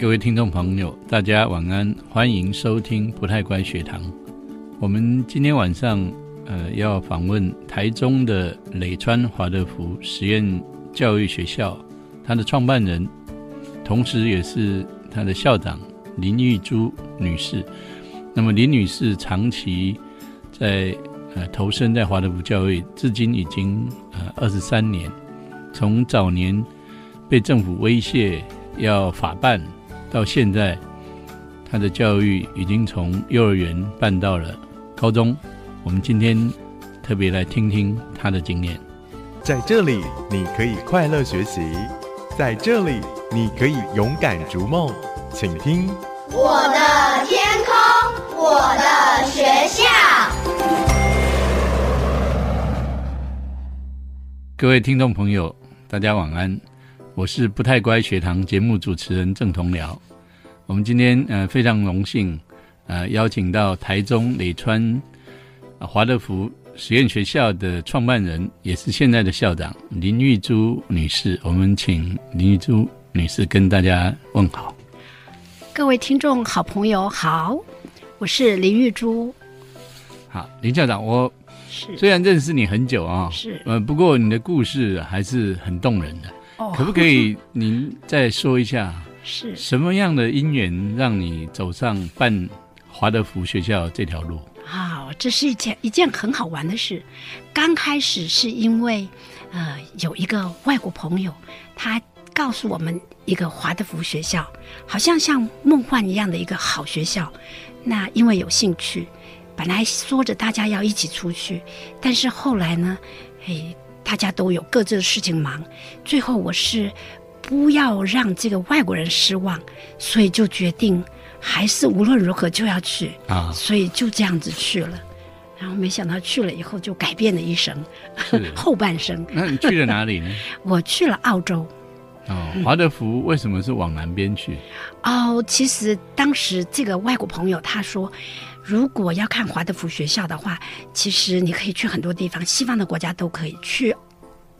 各位听众朋友，大家晚安，欢迎收听不太乖学堂。我们今天晚上呃要访问台中的磊川华德福实验教育学校，它的创办人，同时也是它的校长林玉珠女士。那么林女士长期在呃投身在华德福教育，至今已经呃二十三年，从早年被政府威胁要法办。到现在，他的教育已经从幼儿园办到了高中。我们今天特别来听听他的经验。在这里，你可以快乐学习；在这里，你可以勇敢逐梦。请听我的天空，我的学校。各位听众朋友，大家晚安。我是不太乖学堂节目主持人郑同僚。我们今天呃非常荣幸呃邀请到台中磊川华德福实验学校的创办人，也是现在的校长林玉珠女士。我们请林玉珠女士跟大家问好。各位听众好朋友好，我是林玉珠。好，林校长，我是虽然认识你很久啊，是呃，不过你的故事还是很动人的。可不可以您再说一下，是什么样的因缘让你走上办华德福学校这条路？好，这是一件一件很好玩的事。刚开始是因为，呃，有一个外国朋友，他告诉我们一个华德福学校，好像像梦幻一样的一个好学校。那因为有兴趣，本来说着大家要一起出去，但是后来呢，哎。大家都有各自的事情忙，最后我是不要让这个外国人失望，所以就决定还是无论如何就要去啊，所以就这样子去了。然后没想到去了以后就改变了一生，后半生。那你去了哪里呢？我去了澳洲。哦，华德福为什么是往南边去？哦，其实当时这个外国朋友他说。如果要看华德福学校的话，其实你可以去很多地方，西方的国家都可以去，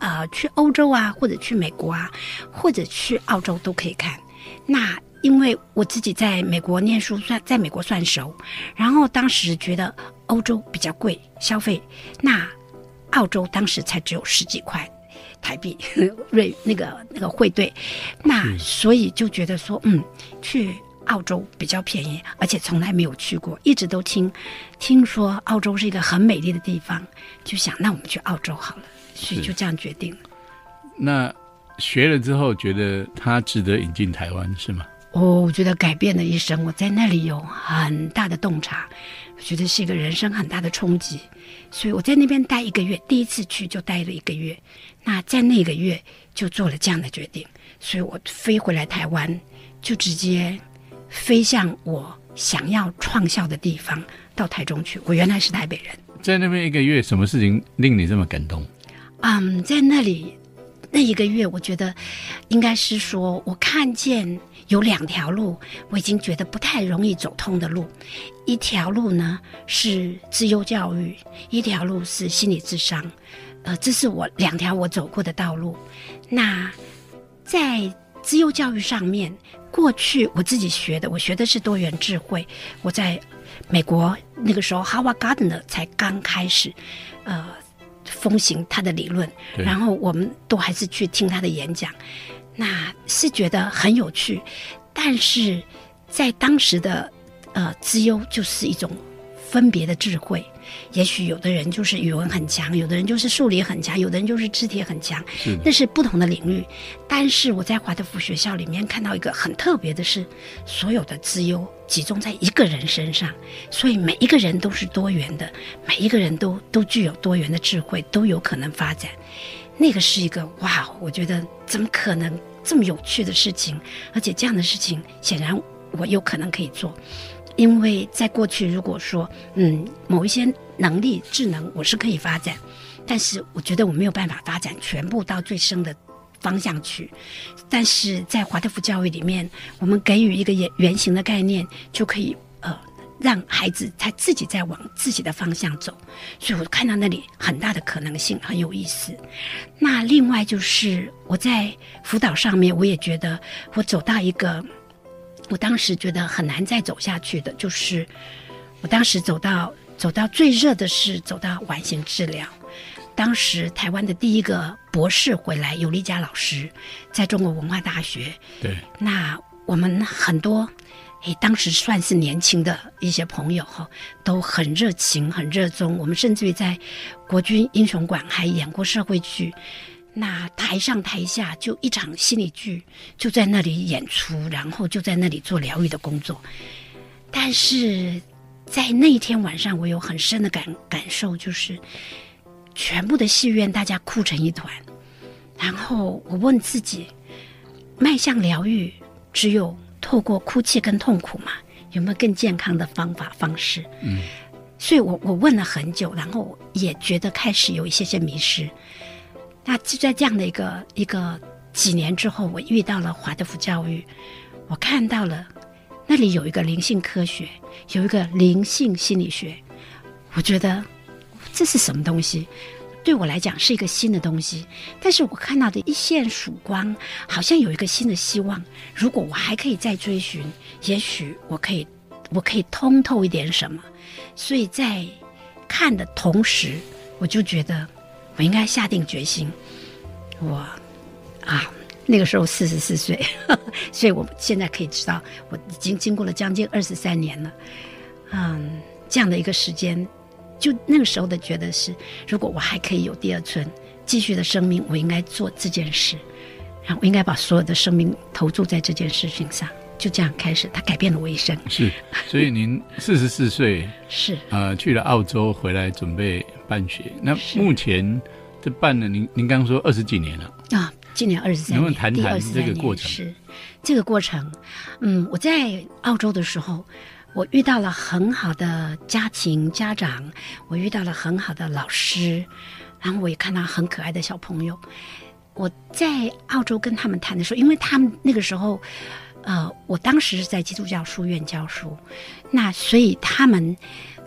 呃，去欧洲啊，或者去美国啊，或者去澳洲都可以看。那因为我自己在美国念书，算在美国算熟，然后当时觉得欧洲比较贵消费，那澳洲当时才只有十几块台币 瑞那个那个汇兑，那所以就觉得说，嗯，去。澳洲比较便宜，而且从来没有去过，一直都听听说澳洲是一个很美丽的地方，就想那我们去澳洲好了，所以就这样决定了。那学了之后，觉得他值得引进台湾是吗？哦，我觉得改变了一生。我在那里有很大的洞察，我觉得是一个人生很大的冲击。所以我在那边待一个月，第一次去就待了一个月。那在那个月就做了这样的决定，所以我飞回来台湾就直接。飞向我想要创校的地方，到台中去。我原来是台北人，在那边一个月，什么事情令你这么感动？嗯，在那里那一个月，我觉得应该是说，我看见有两条路，我已经觉得不太容易走通的路。一条路呢是自优教育，一条路是心理智商。呃，这是我两条我走过的道路。那在自优教育上面。过去我自己学的，我学的是多元智慧。我在美国那个时候，Howard Gardner 才刚开始，呃，风行他的理论，然后我们都还是去听他的演讲，那是觉得很有趣。但是在当时的呃资优就是一种分别的智慧。也许有的人就是语文很强，有的人就是数理很强，有的人就是肢体很强，那是不同的领域。但是我在华德福学校里面看到一个很特别的是，所有的资优集中在一个人身上，所以每一个人都是多元的，每一个人都都具有多元的智慧，都有可能发展。那个是一个哇，我觉得怎么可能这么有趣的事情？而且这样的事情显然我有可能可以做。因为在过去，如果说嗯某一些能力智能我是可以发展，但是我觉得我没有办法发展全部到最深的方向去。但是在华德福教育里面，我们给予一个圆圆形的概念，就可以呃让孩子他自己在往自己的方向走。所以我看到那里很大的可能性，很有意思。那另外就是我在辅导上面，我也觉得我走到一个。我当时觉得很难再走下去的，就是我当时走到走到最热的是走到完形治疗。当时台湾的第一个博士回来，尤利佳老师，在中国文化大学。对，那我们很多，诶，当时算是年轻的一些朋友哈，都很热情、很热衷。我们甚至于在国军英雄馆还演过社会剧。那台上台下就一场心理剧，就在那里演出，然后就在那里做疗愈的工作。但是在那一天晚上，我有很深的感感受，就是全部的戏院大家哭成一团。然后我问自己，迈向疗愈，只有透过哭泣跟痛苦嘛？有没有更健康的方法方式？嗯，所以我我问了很久，然后也觉得开始有一些些迷失。那就在这样的一个一个几年之后，我遇到了华德福教育，我看到了那里有一个灵性科学，有一个灵性心理学，我觉得这是什么东西？对我来讲是一个新的东西，但是我看到的一线曙光，好像有一个新的希望。如果我还可以再追寻，也许我可以，我可以通透一点什么。所以在看的同时，我就觉得。我应该下定决心，我啊，那个时候四十四岁，所以我现在可以知道，我已经经过了将近二十三年了，嗯，这样的一个时间，就那个时候的觉得是，如果我还可以有第二春，继续的生命，我应该做这件事，然后我应该把所有的生命投注在这件事情上，就这样开始，他改变了我一生。是，所以您 四十四岁是呃去了澳洲回来准备。办学，那目前这办了，您您刚刚说二十几年了啊，今年二十三年，能不能谈谈这个过程？是这个过程，嗯，我在澳洲的时候，我遇到了很好的家庭家长，我遇到了很好的老师，然后我也看到很可爱的小朋友。我在澳洲跟他们谈的时候，因为他们那个时候，呃，我当时是在基督教书院教书，那所以他们。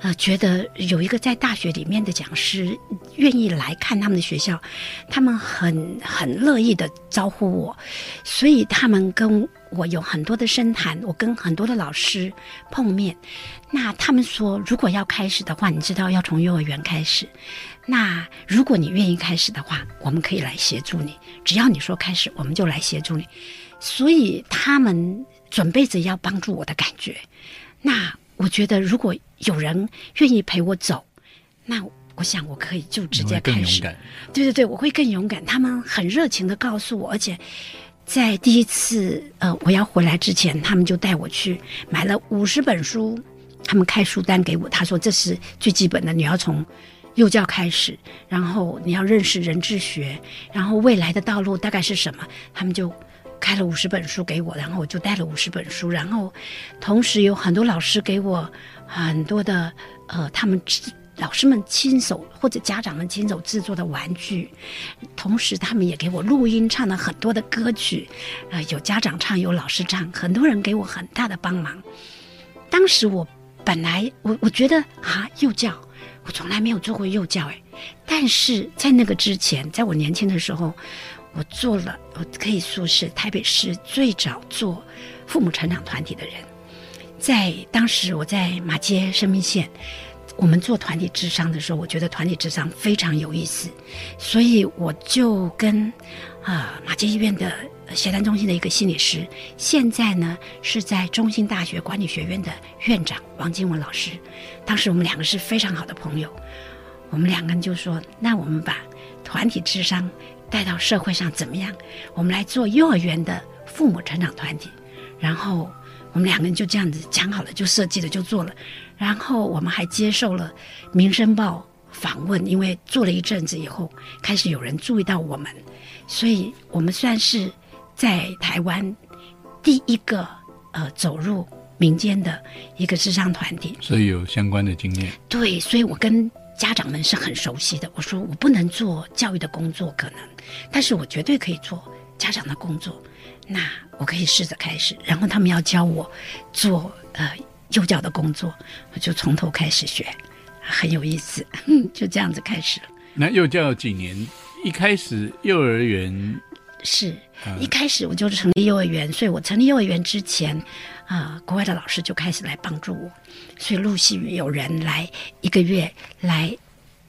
呃，觉得有一个在大学里面的讲师愿意来看他们的学校，他们很很乐意的招呼我，所以他们跟我有很多的深谈。我跟很多的老师碰面，那他们说，如果要开始的话，你知道要从幼儿园开始。那如果你愿意开始的话，我们可以来协助你。只要你说开始，我们就来协助你。所以他们准备着要帮助我的感觉。那。我觉得，如果有人愿意陪我走，那我想我可以就直接开始。对对对，我会更勇敢。他们很热情的告诉我，而且在第一次呃我要回来之前，他们就带我去买了五十本书，他们开书单给我，他说这是最基本的，你要从幼教开始，然后你要认识人智学，然后未来的道路大概是什么，他们就。开了五十本书给我，然后我就带了五十本书，然后同时有很多老师给我很多的呃，他们老师们亲手或者家长们亲手制作的玩具，同时他们也给我录音唱了很多的歌曲，呃，有家长唱，有老师唱，很多人给我很大的帮忙。当时我本来我我觉得啊，幼教我从来没有做过幼教哎，但是在那个之前，在我年轻的时候。我做了，我可以说是台北市最早做父母成长团体的人。在当时，我在马街生命线，我们做团体智商的时候，我觉得团体智商非常有意思，所以我就跟啊马街医院的协谈中心的一个心理师，现在呢是在中兴大学管理学院的院长王金文老师。当时我们两个是非常好的朋友，我们两个人就说：“那我们把团体智商。”带到社会上怎么样？我们来做幼儿园的父母成长团体，然后我们两个人就这样子讲好了，就设计了，就做了。然后我们还接受了《民生报》访问，因为做了一阵子以后，开始有人注意到我们，所以我们算是在台湾第一个呃走入民间的一个智商团体，所以有相关的经验。对，所以我跟。家长们是很熟悉的。我说我不能做教育的工作，可能，但是我绝对可以做家长的工作。那我可以试着开始，然后他们要教我做呃幼教的工作，我就从头开始学，很有意思，就这样子开始了。那幼教几年？一开始幼儿园是一开始我就成立幼儿园，所以我成立幼儿园之前，啊、国外的老师就开始来帮助我，所以陆续有人来一个月，来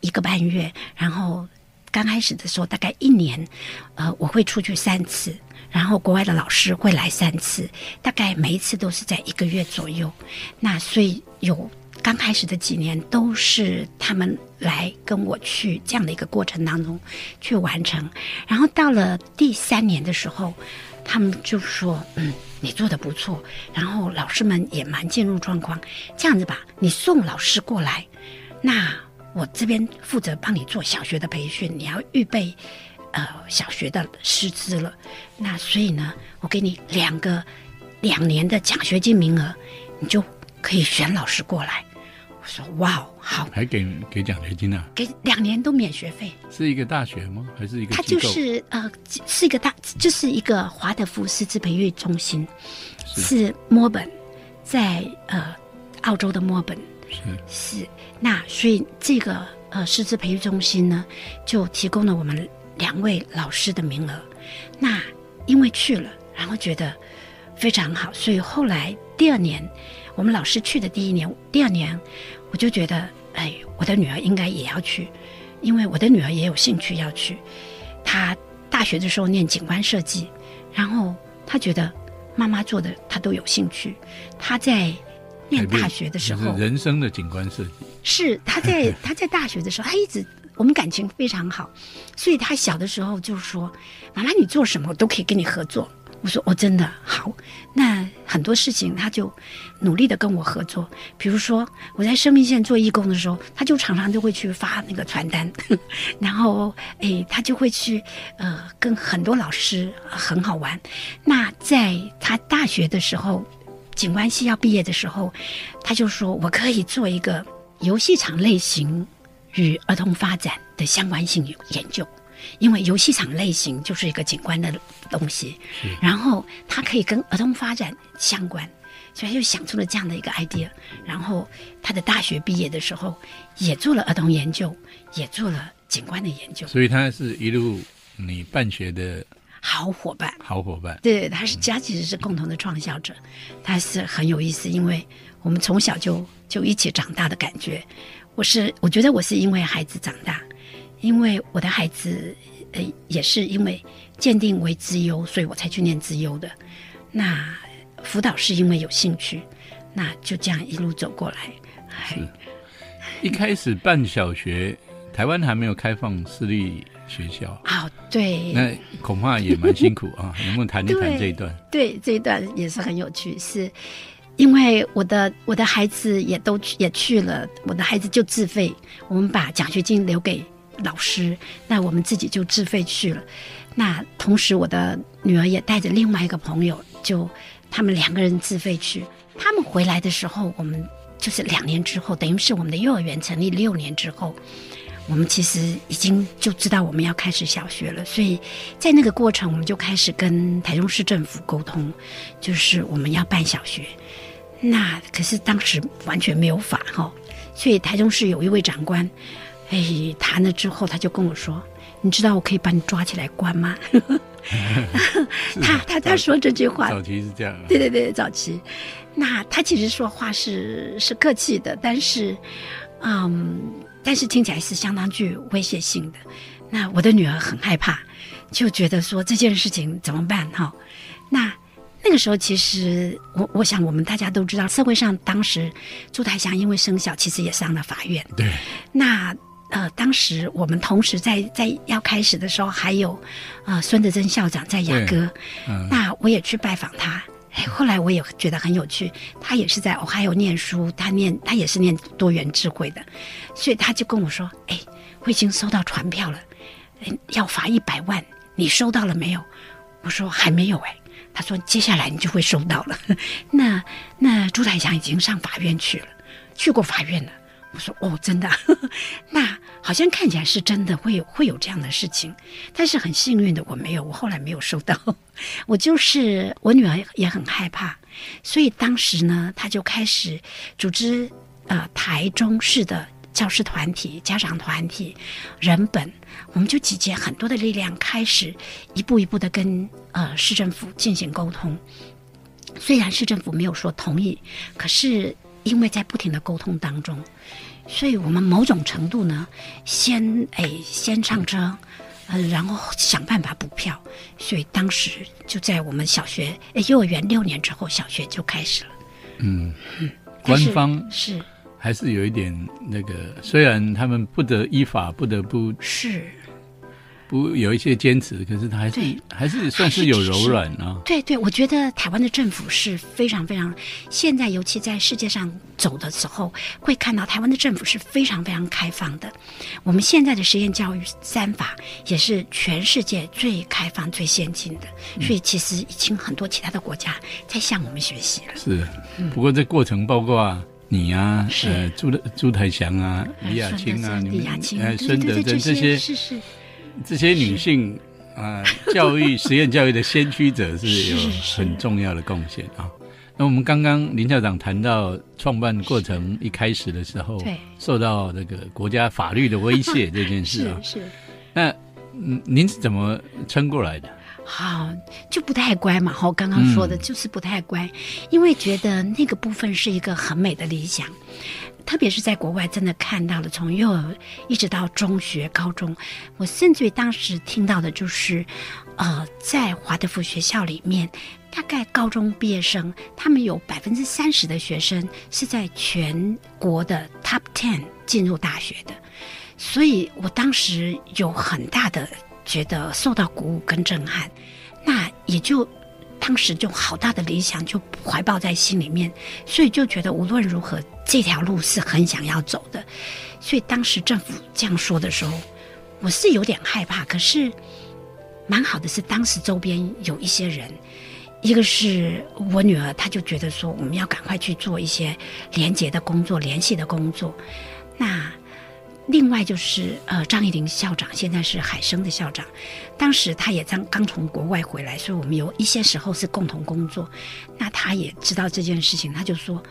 一个半月，然后刚开始的时候大概一年，呃，我会出去三次，然后国外的老师会来三次，大概每一次都是在一个月左右。那所以有刚开始的几年都是他们来跟我去这样的一个过程当中去完成，然后到了第三年的时候，他们就说：“嗯，你做的不错。”然后老师们也蛮进入状况。这样子吧，你送老师过来，那我这边负责帮你做小学的培训，你要预备呃小学的师资了。那所以呢，我给你两个两年的奖学金名额，你就可以选老师过来。我说哇哦，好，还给给奖学金啊？给两年都免学费。是一个大学吗？还是一个它？就是呃，是一个大，就是一个华德福师资培育中心，是是墨尔本，在呃澳洲的墨尔本是是。那所以这个呃师资培育中心呢，就提供了我们两位老师的名额。那因为去了，然后觉得非常好，所以后来第二年，我们老师去的第一年，第二年我就觉得，哎，我的女儿应该也要去，因为我的女儿也有兴趣要去。她大学的时候念景观设计，然后她觉得妈妈做的她都有兴趣。她在念大学的时候，人生的景观设计，是她在 她在大学的时候，她一直我们感情非常好，所以他小的时候就说：“妈妈，你做什么我都可以跟你合作。”我说：“哦，真的好。”那很多事情他就努力的跟我合作，比如说我在生命线做义工的时候，他就常常就会去发那个传单，然后诶，他就会去呃跟很多老师、很好玩。那在他大学的时候，景观系要毕业的时候，他就说我可以做一个游戏场类型与儿童发展的相关性研究，因为游戏场类型就是一个景观的东西，然后它可以跟儿童发展相关，所以他就想出了这样的一个 idea。然后他的大学毕业的时候，也做了儿童研究，也做了景观的研究，所以他是一路你办学的好伙伴。好伙伴。对，他是家其实是共同的创校者，他是很有意思，因为我们从小就就一起长大的感觉。我是我觉得我是因为孩子长大，因为我的孩子呃也是因为鉴定为资优，所以我才去念资优的。那辅导是因为有兴趣，那就这样一路走过来。哎是一开始办小学，台湾还没有开放私立学校，哦，对，那恐怕也蛮辛苦啊。能不能谈一谈这一段？对，这一段也是很有趣，是因为我的我的孩子也都去也去了，我的孩子就自费，我们把奖学金留给老师，那我们自己就自费去了。那同时，我的女儿也带着另外一个朋友，就他们两个人自费去。他们回来的时候，我们就是两年之后，等于是我们的幼儿园成立六年之后，我们其实已经就知道我们要开始小学了，所以在那个过程，我们就开始跟台中市政府沟通，就是我们要办小学。那可是当时完全没有法哈，所以台中市有一位长官，哎，谈了之后，他就跟我说：“你知道我可以把你抓起来关吗？” 他他他说这句话，早期是这样啊。对对对，早期，那他其实说话是是客气的，但是，嗯，但是听起来是相当具威胁性的。那我的女儿很害怕，就觉得说这件事情怎么办哈？那那个时候，其实我我想我们大家都知道，社会上当时朱台祥因为生小，其实也上了法院。对，那呃，当时我们同时在在要开始的时候，还有呃孙德珍校长在雅阁，嗯，那我也去拜访他。哎，后来我也觉得很有趣，他也是在我还有念书，他念他也是念多元智慧的，所以他就跟我说：“哎，我已经收到传票了，哎要罚一百万，你收到了没有？”我说：“还没有。”哎，他说：“接下来你就会收到了。那”那朱台祥已经上法院去了，去过法院了。我说：“哦，真的啊，那好像看起来是真的会有会有这样的事情，但是很幸运的我没有，我后来没有收到。我就是我女儿也很害怕，所以当时呢，她就开始组织呃台中市的教师团体、家长团体、人本，我们就集结很多的力量，开始一步一步的跟呃市政府进行沟通。虽然市政府没有说同意，可是因为在不停的沟通当中，所以我们某种程度呢，先哎先上车，呃，然后想办法补票，所以当时就在我们小学、哎幼儿园六年之后，小学就开始了。嗯，官方是还是有一点那个，虽然他们不得依法，不得不是，不有一些坚持，可是他还是还是算是有柔软啊。对对，我觉得台湾的政府是非常非常，现在尤其在世界上走的时候，会看到台湾的政府是非常非常开放的。我们现在的实验教育三法也是全世界最开放、最先进的，所以其实已经很多其他的国家在向我们学习了。是，不过这过程包括啊你啊，呃，朱朱台祥啊，李雅孙青啊，你们李雅青，呃，对孙德对对这珍这些是是这些女性啊、教育 实验教育的先驱者是有很重要的贡献啊。那我们刚刚林校长谈到创办过程一开始的时候对，受到这个国家法律的威胁这件事啊，是是。那嗯您是怎么撑过来的？好，就不太乖嘛。哈，刚刚说的嗯就是不太乖，因为觉得那个部分是一个很美的理想，特别是在国外真的看到了，从幼儿一直到中学、高中，我甚至于当时听到的就是，呃，在华德福学校里面，大概高中毕业生，他们有百分之三十的学生是在全国的 Top Ten 进入大学的。所以我当时有很大的觉得受到鼓舞跟震撼，那也就当时就好大的理想就怀抱在心里面，所以就觉得无论如何这条路是很想要走的。所以当时政府这样说的时候，我是有点害怕，可是蛮好的是当时周边有一些人。一个是我女儿，她就觉得说我们要赶快去做一些连接的工作、联系的工作。那另外就是呃，张义林校长现在是海生的校长，当时他也刚刚从国外回来，所以我们有一些时候是共同工作。那他也知道这件事情，他就说：“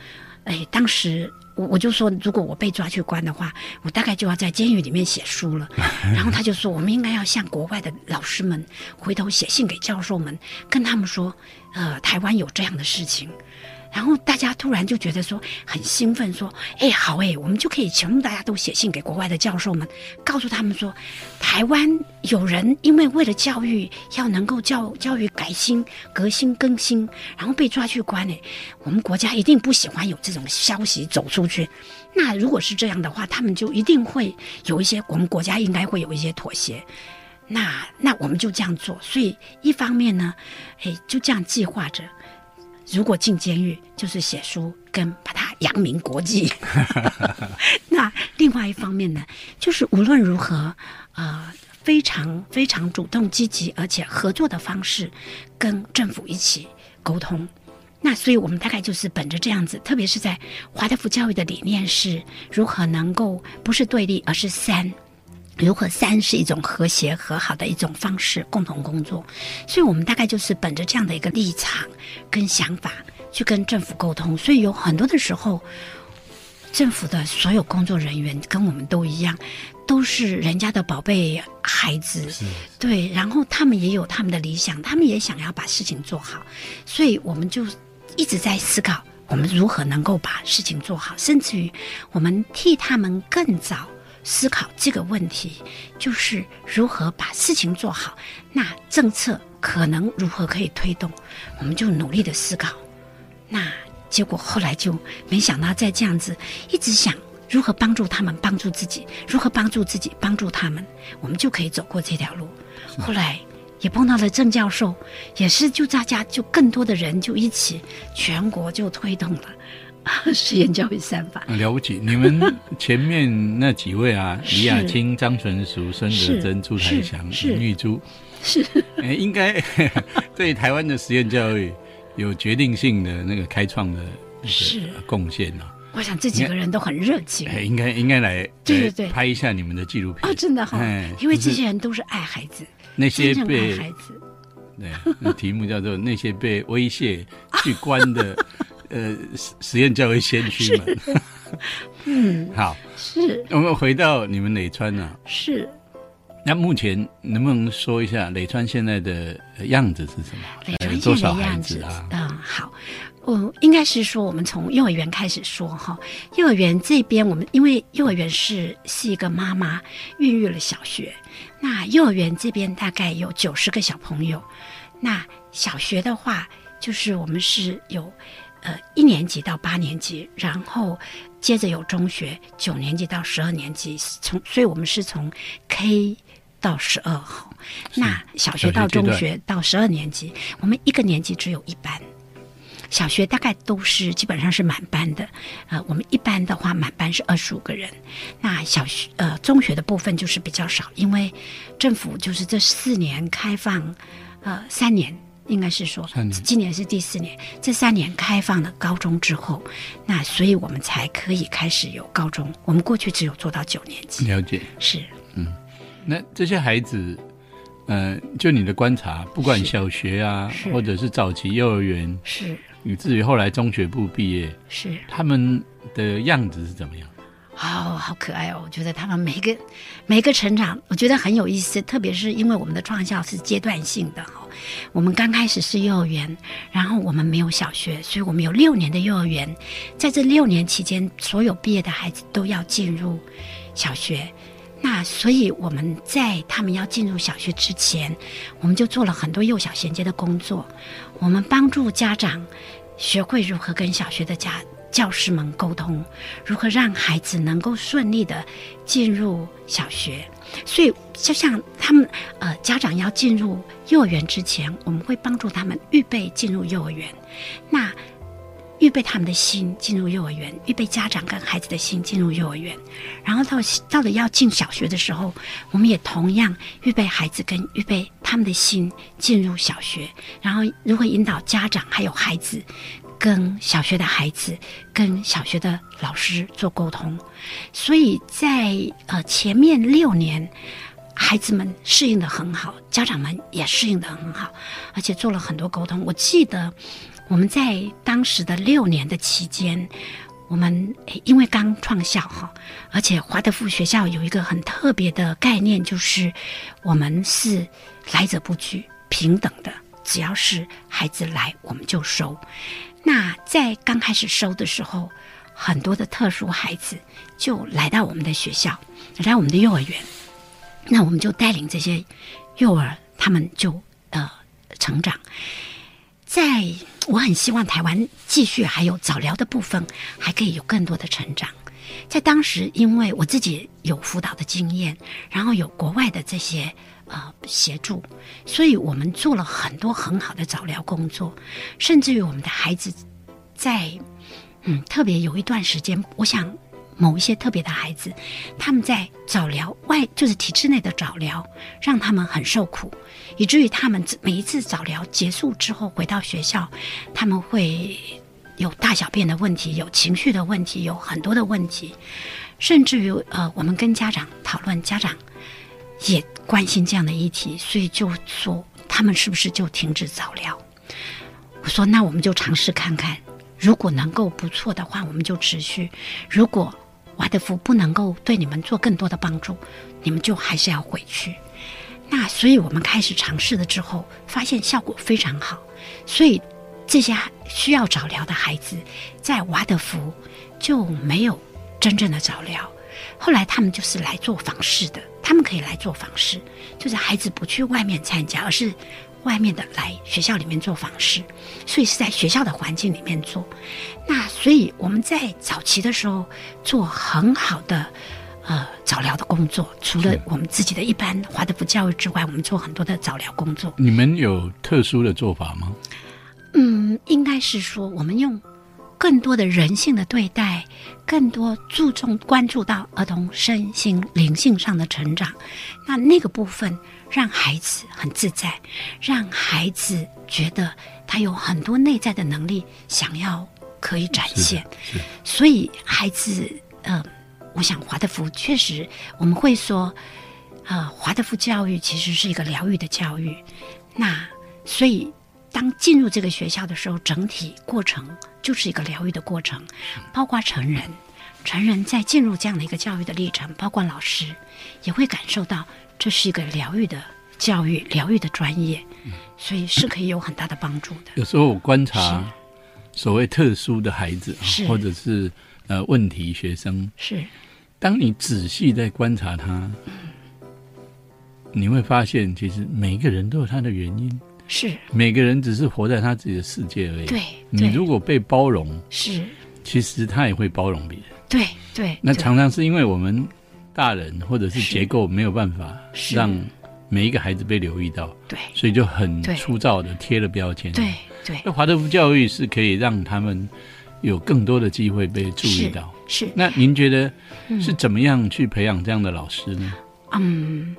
哎，当时我我就说，如果我被抓去关的话，我大概就要在监狱里面写书了。”然后他就说：“我们应该要向国外的老师们回头写信给教授们，跟他们说，呃，台湾有这样的事情。”然后大家突然就觉得说很兴奋，说：“哎，好哎，我们就可以全部大家都写信给国外的教授们，告诉他们说，台湾有人因为为了教育要能够教教育改新、革新、更新，然后被抓去关哎，我们国家一定不喜欢有这种消息走出去。那如果是这样的话，他们就一定会有一些我们国家应该会有一些妥协。那那我们就这样做。所以一方面呢，哎，就这样计划着。”如果进监狱，就是写书跟把它扬名国际。那另外一方面呢，就是无论如何，呃，非常非常主动积极，而且合作的方式，跟政府一起沟通。那所以我们大概就是本着这样子，特别是在华德福教育的理念是如何能够不是对立，而是三。如何三是一种和谐和好的一种方式，共同工作，所以我们大概就是本着这样的一个立场跟想法去跟政府沟通。所以有很多的时候，政府的所有工作人员跟我们都一样，都是人家的宝贝孩子，对，然后他们也有他们的理想，他们也想要把事情做好，所以我们就一直在思考，我们如何能够把事情做好，甚至于我们替他们更早。思考这个问题，就是如何把事情做好。那政策可能如何可以推动，我们就努力的思考。那结果后来就没想到，再这样子一直想如何帮助他们，帮助自己，如何帮助自己，帮助他们，我们就可以走过这条路。后来也碰到了郑教授，也是就大家就更多的人就一起，全国就推动了。实验教育三法。了不起！你们前面那几位啊，李雅青、张纯淑、孙德珍、朱台祥、是。林玉珠，是。哎，应该对台湾的实验教育有决定性的那个开创的贡献啊！我想这几个人都很热情。哎，应该应该来来对对对。拍一下你们的纪录片。哦，真的哈、哎因为就是这些人都是爱孩子，那些被孩子。对，那题目叫做那些被威胁去关的呃实实验教育先驱们。嗯，好，是我们回到你们磊川啊，是，那目前能不能说一下磊川现在的呃样子是什么？磊呃川现在多少孩的样子子啊？嗯、好，我应该是说，我们从幼儿园开始说哈。幼儿园这边，我们因为幼儿园是是一个妈妈孕育了小学，那幼儿园这边大概有九十个小朋友。那小学的话，就是我们是有呃一年级到八年级，然后接着有中学九年级到十二年级，从所以我们是从 K 到十二号。那小学到中学到十二年级，我们一个年级只有一班。小学大概都是基本上是满班的，呃，我们一般的话满班是二十五个人。那小学呃中学的部分就是比较少，因为政府就是这四年开放，呃三年应该是说，今年是第四年，这三年开放了高中之后，那所以我们才可以开始有高中。我们过去只有做到九年级。了解，是嗯，那这些孩子。呃，就你的观察，不管小学啊，或者是早期幼儿园，是，以至于后来中学部毕业，是，他们的样子是怎么样？哦好可爱哦！我觉得他们每个每个成长，我觉得很有意思。特别是因为我们的创校是阶段性的哈，我们刚开始是幼儿园，然后我们没有小学，所以我们有六年的幼儿园。在这六年期间，所有毕业的孩子都要进入小学。那所以我们在他们要进入小学之前，我们就做了很多幼小衔接的工作。我们帮助家长学会如何跟小学的家教师们沟通，如何让孩子能够顺利的进入小学。所以就像他们呃家长要进入幼儿园之前，我们会帮助他们预备进入幼儿园。那预备他们的心进入幼儿园，预备家长跟孩子的心进入幼儿园，然后到到了要进小学的时候，我们也同样预备孩子跟预备他们的心进入小学，然后如何引导家长还有孩子跟小学的孩子跟小学的老师做沟通，所以在呃前面六年，孩子们适应的很好，家长们也适应的很好，而且做了很多沟通。我记得。我们在当时的六年的期间，我们因为刚创校哈，而且华德福学校有一个很特别的概念，就是我们是来者不拒、平等的，只要是孩子来，我们就收。那在刚开始收的时候，很多的特殊孩子就来到我们的学校，来到我们的幼儿园，那我们就带领这些幼儿，他们就呃成长。在我很希望台湾继续还有早疗的部分，还可以有更多的成长。在当时，因为我自己有辅导的经验，然后有国外的这些呃协助，所以我们做了很多很好的早疗工作。甚至于我们的孩子在嗯特别有一段时间，我想。某一些特别的孩子，他们在早疗外，就是体制内的早疗，让他们很受苦，以至于他们每一次早疗结束之后回到学校，他们会有大小便的问题，有情绪的问题，有很多的问题，甚至于呃，我们跟家长讨论，家长也关心这样的议题，所以就说他们是不是就停止早疗？我说那我们就尝试看看，如果能够不错的话，我们就持续；如果瓦德福不能够对你们做更多的帮助，你们就还是要回去。那所以我们开始尝试了之后，发现效果非常好。所以这些需要早疗的孩子，在瓦德福就没有真正的早疗。后来他们就是来做访视的，他们可以来做访视，就是孩子不去外面参加，而是。外面的来学校里面做访视，所以是在学校的环境里面做。那所以我们在早期的时候做很好的呃早疗的工作，除了我们自己的一般华德福教育之外，我们做很多的早疗工作。你们有特殊的做法吗？嗯，应该是说我们用更多的人性的对待，更多注重关注到儿童身心灵性上的成长。那那个部分。让孩子很自在，让孩子觉得他有很多内在的能力，想要可以展现。所以孩子，呃，我想华德福确实，我们会说，呃，华德福教育其实是一个疗愈的教育。那所以当进入这个学校的时候，整体过程就是一个疗愈的过程，包括成人，成人在进入这样的一个教育的历程，包括老师也会感受到。这是一个疗愈的教育，疗愈的专业。所以是可以有很大的帮助的。有时候我观察所谓特殊的孩子，或者是呃问题学生，是当你仔细在观察他，你会发现，其实每一个人都有他的原因，是，每个人只是活在他自己的世界而已。对你如果被包容，是，其实他也会包容别人。对对。那常常是因为我们大人或者是是结构没有办法让每一个孩子被留意到，对所以就很粗糙的贴了标签。对对那华德福教育是可以让他们有更多的机会被注意到。是那您觉得是怎么样去培养这样的老师呢？嗯，嗯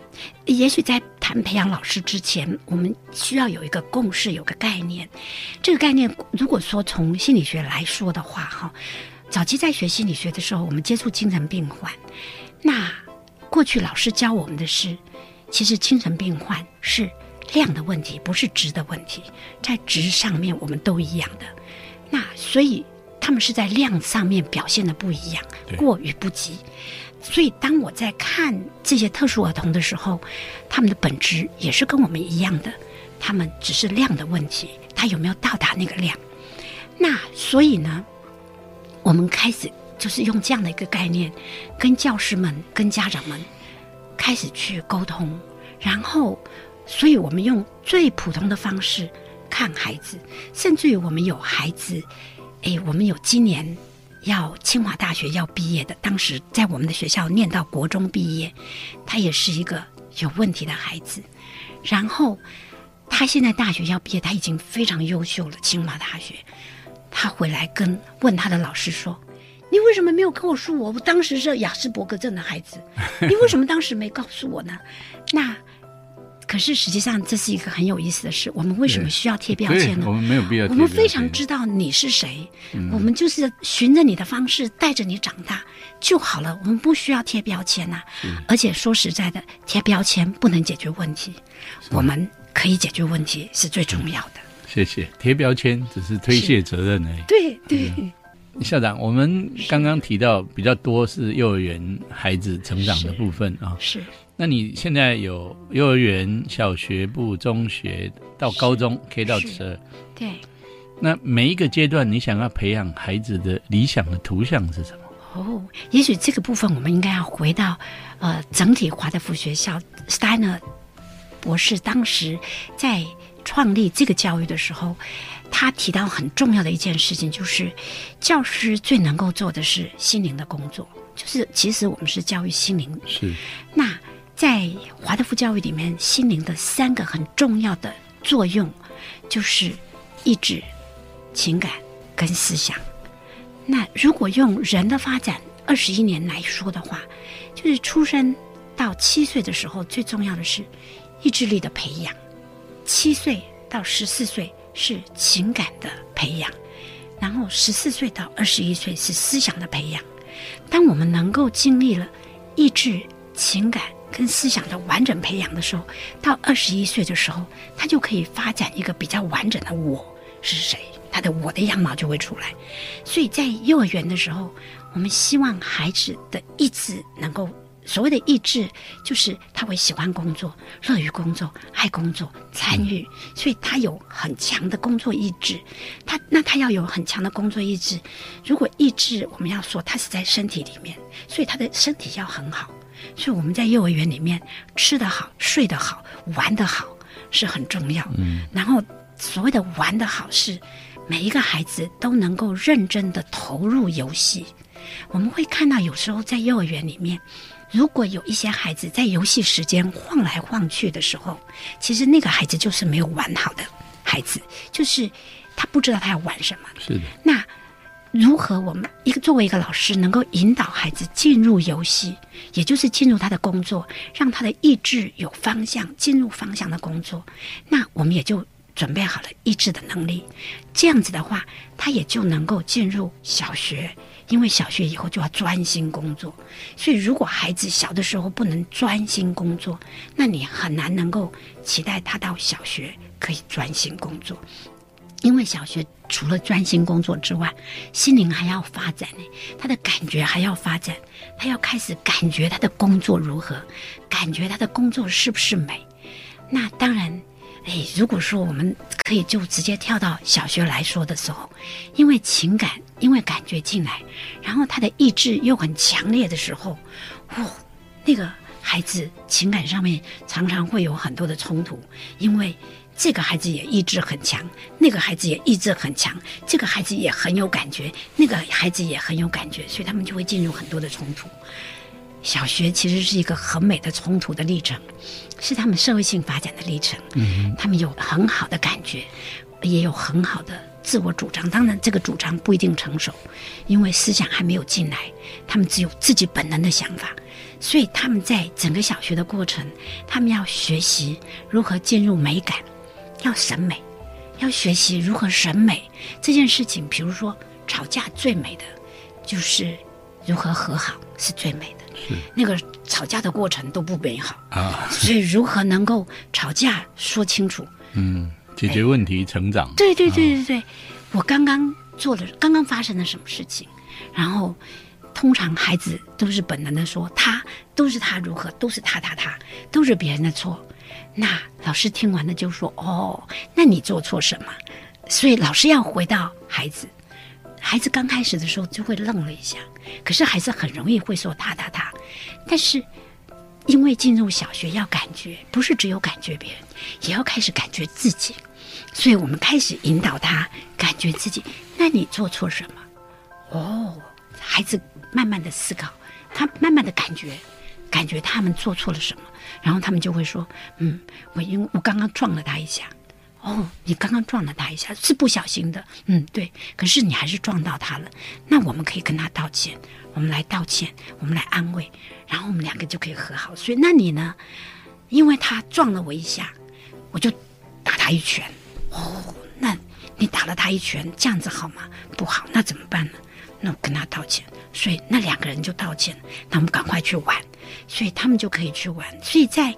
也许在谈培养老师之前，我们需要有一个共识，有个概念。这个概念，如果说从心理学来说的话，哈，早期在学心理学的时候，我们接触精神病患，那过去老师教我们的是，其实精神病患是量的问题，不是值的问题，在值上面我们都一样的。那所以他们是在量上面表现的不一样，过与不及。所以当我在看这些特殊儿童的时候，他们的本质也是跟我们一样的，他们只是量的问题，他有没有到达那个量？那所以呢，我们开始就是用这样的一个概念，跟教师们、跟家长们开始去沟通，然后，所以我们用最普通的方式看孩子，甚至于我们有孩子，诶，我们有今年要清华大学要毕业的，当时在我们的学校念到国中毕业，他也是一个有问题的孩子，然后他现在大学要毕业，他已经非常优秀了，清华大学，他回来跟问他的老师说。你为什么没有跟我说我？我当时是雅斯伯格症的孩子，你为什么当时没告诉我呢？那可是实际上这是一个很有意思的事。我们为什么需要贴标签呢我？们没有必要我。们非常知道你是谁，我们就是循着你的方式带着你长大就好了。我们不需要贴标签呐、而且说实在的，贴标签不能解决问题，我们可以解决问题是最重要的。谢谢。贴标签只是推卸责任而已。对对，校长，我们刚刚提到比较多是幼儿园孩子成长的部分啊。是那你现在有幼儿园、小学部、中学到高中可以到是十二，对。那每一个阶段，你想要培养孩子的理想的图像是什么？哦，也许这个部分我们应该要回到呃整体华德福学校 Steiner 博士当时在创立这个教育的时候，他提到很重要的一件事情，就是教师最能够做的是心灵的工作，就是其实我们是教育心灵是那在华德福教育里面，心灵的三个很重要的作用，就是意志、情感跟思想。那如果用人的发展二十一年来说的话，就是出生到七岁的时候，最重要的是意志力的培养；七岁到十四岁是情感的培养，然后十四岁到二十一岁是思想的培养。当我们能够经历了意志、情感跟思想的完整培养的时候，到二十一岁的时候，他就可以发展一个比较完整的我是谁，他的我的样貌就会出来。所以在幼儿园的时候，我们希望孩子的意志能够。所谓的意志，就是他会喜欢工作、乐于工作、爱工作、参与，所以他有很强的工作意志。他那他要有很强的工作意志。如果意志我们要说他是在身体里面，所以他的身体要很好。所以我们在幼儿园里面吃得好、睡得好、玩得好是很重要。嗯，然后所谓的玩得好是每一个孩子都能够认真的投入游戏。我们会看到有时候在幼儿园里面，如果有一些孩子在游戏时间晃来晃去的时候，其实那个孩子就是没有玩好的孩子，就是他不知道他要玩什么。是的，那如何我们一个作为一个老师，能够引导孩子进入游戏，也就是进入他的工作，让他的意志有方向，进入方向的工作，那我们也就准备好了意志的能力。这样子的话，他也就能够进入小学，因为小学以后就要专心工作。所以，如果孩子小的时候不能专心工作，那你很难能够期待他到小学可以专心工作。因为小学除了专心工作之外，心灵还要发展呢，他的感觉还要发展，他要开始感觉他的工作如何，感觉他的工作是不是美。那当然，哎，如果说我们可以就直接跳到小学来说的时候，因为情感，因为感觉进来，然后他的意志又很强烈的时候，哦，那个孩子情感上面常常会有很多的冲突，因为这个孩子也意志很强，那个孩子也意志很强，这个孩子也很有感觉，那个孩子也很有感觉，所以他们就会进入很多的冲突。小学其实是一个很美的冲突的历程，是他们社会性发展的历程。嗯，他们有很好的感觉，也有很好的自我主张。当然，这个主张不一定成熟，因为思想还没有进来，他们只有自己本能的想法。所以，他们在整个小学的过程，他们要学习如何进入美感，要审美，要学习如何审美这件事情。比如说，吵架最美的就是如何和好，是最美的。那个吵架的过程都不美好啊，所以如何能够吵架说清楚？嗯，解决问题，成长。对对对对对，我刚刚做了，刚刚发生了什么事情？然后通常孩子都是本能的说，他都是他如何，都是他他他，都是别人的错。那老师听完了就说：“哦，那你做错什么？”所以老师要回到孩子。孩子刚开始的时候就会愣了一下，可是孩子很容易会说他他他，但是因为进入小学要感觉，不是只有感觉别人，也要开始感觉自己，所以我们开始引导他感觉自己。那你做错什么？哦，孩子慢慢的思考，他慢慢的感觉，感觉他们做错了什么，然后他们就会说，嗯，我因为我刚刚撞了他一下。哦，你刚刚撞了他一下，是不小心的。嗯，对。可是你还是撞到他了，那我们可以跟他道歉，我们来道歉，我们来安慰，然后我们两个就可以和好。所以，那你呢？因为他撞了我一下，我就打他一拳。哦，那你打了他一拳，这样子好吗？不好，那怎么办呢？那我跟他道歉。所以那两个人就道歉，那我们赶快去玩，所以他们就可以去玩。所以在。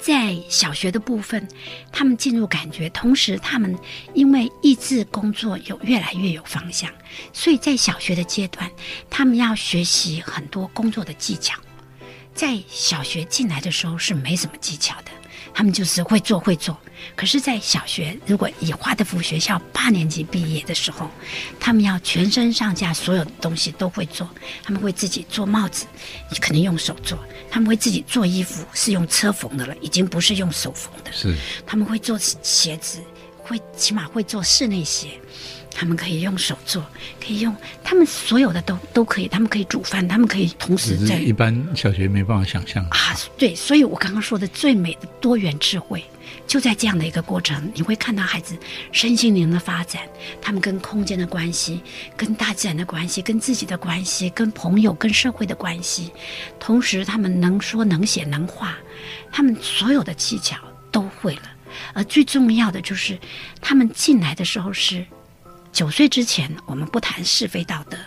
在小学的部分，他们进入感觉，同时他们因为意志工作有越来越有方向，所以在小学的阶段，他们要学习很多工作的技巧。在小学进来的时候是没什么技巧的。他们就是会做会做，可是，在小学如果以华德福学校八年级毕业的时候，他们要全身上下所有的东西都会做。他们会自己做帽子，可能用手做；他们会自己做衣服，是用车缝的了，已经不是用手缝的。是，他们会做鞋子，会起码会做室内鞋。他们可以用手做，可以用他们所有的都都可以。他们可以煮饭，他们可以同时在一般小学没办法想象啊。对，所以我刚刚说的最美的多元智慧，就在这样的一个过程，你会看到孩子身心灵的发展，他们跟空间的关系，跟大自然的关系，跟自己的关系，跟朋友、跟社会的关系，同时他们能说能写能画，他们所有的技巧都会了。而最重要的就是，他们进来的时候是。九岁之前，我们不谈是非道德，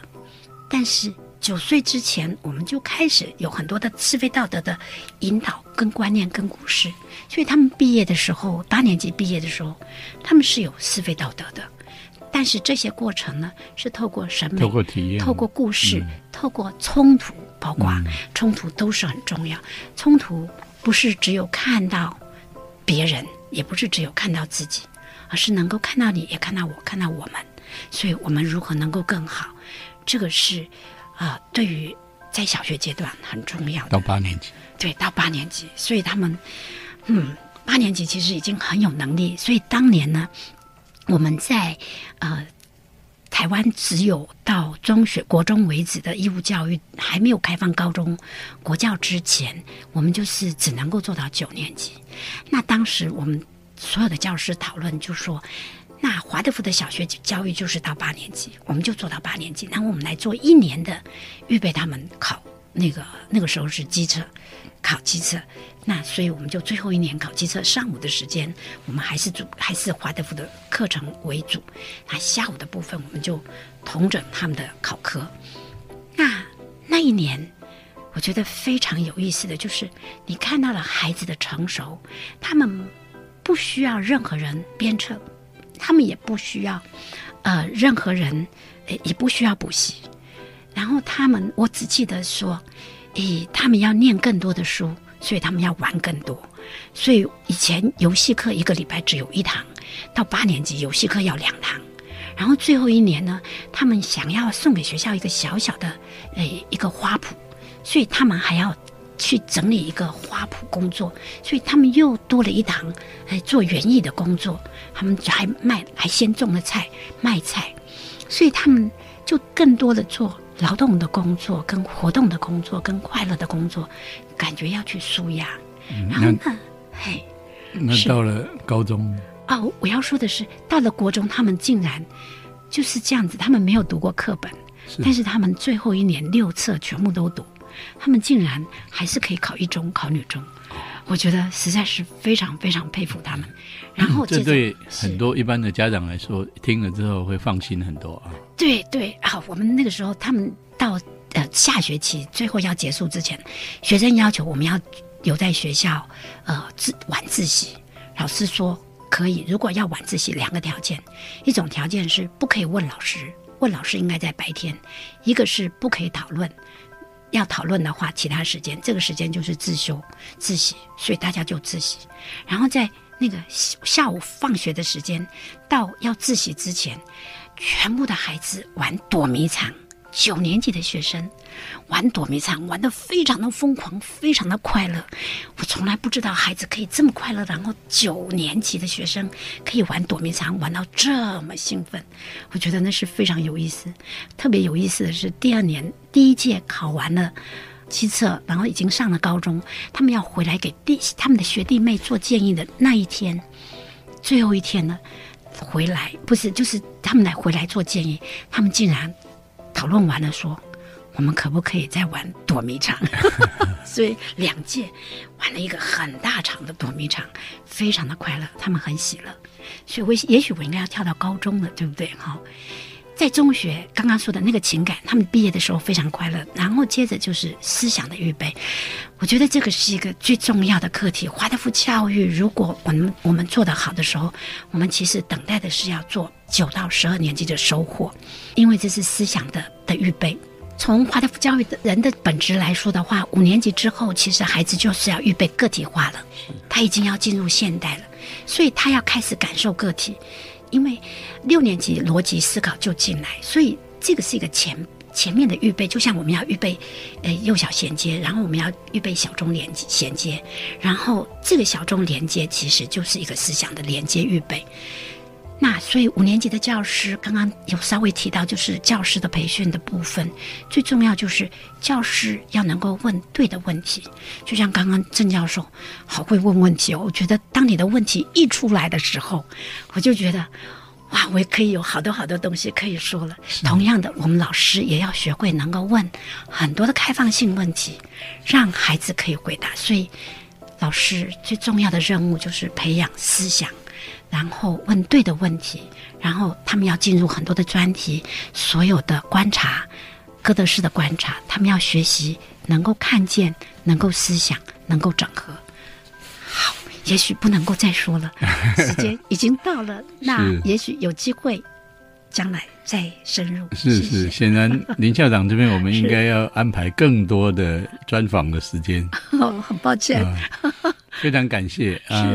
但是九岁之前，我们就开始有很多的是非道德的引导、跟观念、跟故事。所以他们毕业的时候，八年级毕业的时候，他们是有是非道德的。但是这些过程呢，是透过审美、透过体验、透过故事、透过冲突，包括冲突都是很重要。冲突不是只有看到别人，也不是只有看到自己，而是能够看到你，也看到我，看到我们。所以我们如何能够更好？这个是啊，对于在小学阶段很重要的。到八年级，对，到八年级，所以他们嗯，八年级其实已经很有能力。所以当年呢，我们在呃台湾只有到中学、国中为止的义务教育，还没有开放高中国教之前，我们就是只能够做到九年级。那当时我们所有的教师讨论，就说。那华德福的小学教育就是到八年级，我们就做到八年级。然后我们来做一年的预备，他们考那个那个时候是机测，考机测。那所以我们就最后一年考机测，上午的时间我们还是主还是华德福的课程为主，那下午的部分我们就同整他们的考科。那那一年我觉得非常有意思的就是，你看到了孩子的成熟，他们不需要任何人鞭策。他们也不需要，呃，任何人，也不需要补习。然后他们，我只记得说，诶，他们要念更多的书，所以他们要玩更多。所以以前游戏课一个礼拜只有一堂，到八年级游戏课要两堂。然后最后一年呢，他们想要送给学校一个小小的诶一个花圃，所以他们还要去整理一个花圃工作，所以他们又多了一堂诶做园艺的工作，他们还卖还先种了菜卖菜，所以他们就更多的做劳动的工作、跟活动的工作、跟快乐的工作，感觉要去舒压。然后呢，嘿。那到了高中。哦，我要说的是，到了国中，他们竟然就是这样子，他们没有读过课本，但是他们最后一年六册全部都读，他们竟然还是可以考一中、考女中，我觉得实在是非常非常佩服他们。然后这对很多一般的家长来说，听了之后会放心很多啊。对对啊，我们那个时候，他们到呃下学期最后要结束之前，学生要求我们要留在学校呃自晚自习，老师说。可以，如果要晚自习，两个条件，一种条件是不可以问老师，问老师应该在白天；一个是不可以讨论，要讨论的话，其他时间，这个时间就是自修自习，所以大家就自习。然后在那个下午放学的时间，到要自习之前，全部的孩子玩躲迷藏。九年级的学生玩躲迷藏，玩的非常的疯狂，非常的快乐。我从来不知道孩子可以这么快乐，然后九年级的学生可以玩躲迷藏，玩到这么兴奋。我觉得那是非常有意思。特别有意思的是，第二年第一届考完了七测，然后已经上了高中，他们要回来给弟他们的学弟妹做建议的那一天，最后一天呢，回来不是就是他们来回来做建议，他们竟然。讨论完了，说我们可不可以再玩躲迷藏？所以两届玩了一个很大场的躲迷藏，非常的快乐，他们很喜乐。所以，我也许我应该要跳到高中了，对不对？哈，在中学刚刚说的那个情感，他们毕业的时候非常快乐。然后接着就是思想的预备，我觉得这个是一个最重要的课题。华德福教育，如果我们我们做得好的时候，我们其实等待的是要做。九到十二年级的收获，因为这是思想的的预备。从华德福教育的人的本质来说的话，五年级之后，其实孩子就是要预备个体化了，他已经要进入现代了，所以他要开始感受个体。因为六年级逻辑思考就进来，所以这个是一个前前面的预备，就像我们要预备呃幼小衔接，然后我们要预备小中连衔接，然后这个小中连接其实就是一个思想的连接预备。那所以五年级的教师刚刚有稍微提到，就是教师的培训的部分，最重要就是教师要能够问对的问题。就像刚刚郑教授好会问问题哦，我觉得当你的问题一出来的时候，我就觉得哇，我也可以有好多好多东西可以说了。同样的，我们老师也要学会能够问很多的开放性问题，让孩子可以回答。所以老师最重要的任务就是培养思想。然后问对的问题，然后他们要进入很多的专题，所有的观察，哥德式的观察，他们要学习能够看见，能够思想，能够整合。好，也许不能够再说了，时间已经到了，那也许有机会将来再深入。是是，显然 林校长这边我们应该要安排更多的专访的时间。哦，很抱歉，非常感谢啊。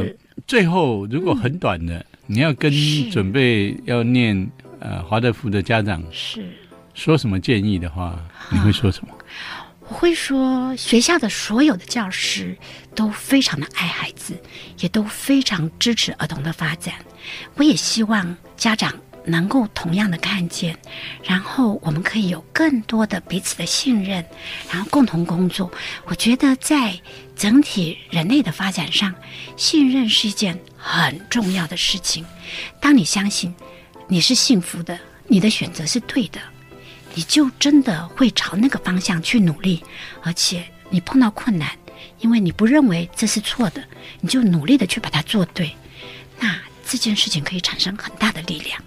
最后，如果很短的，你要跟准备要念呃华德福的家长是说什么建议的话，你会说什么？我会说，学校的所有的教师都非常的爱孩子，也都非常支持儿童的发展。我也希望家长。能够同样的看见，然后我们可以有更多的彼此的信任，然后共同工作。我觉得在整体人类的发展上，信任是一件很重要的事情。当你相信你是幸福的，你的选择是对的，你就真的会朝那个方向去努力。而且你碰到困难，因为你不认为这是错的，你就努力的去把它做对。那这件事情可以产生很大的力量。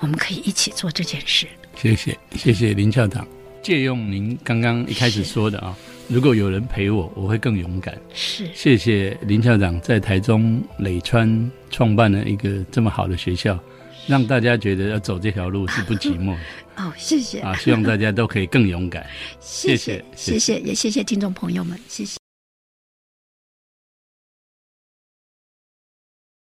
我们可以一起做这件事。谢谢，谢谢林校长。借用您刚刚一开始说的啊，如果有人陪我，我会更勇敢。是，谢谢林校长在台中磊川创办了一个这么好的学校，让大家觉得要走这条路是不寂寞。哦，谢谢啊，希望大家都可以更勇敢。谢谢，谢谢，也谢谢听众朋友们，谢谢。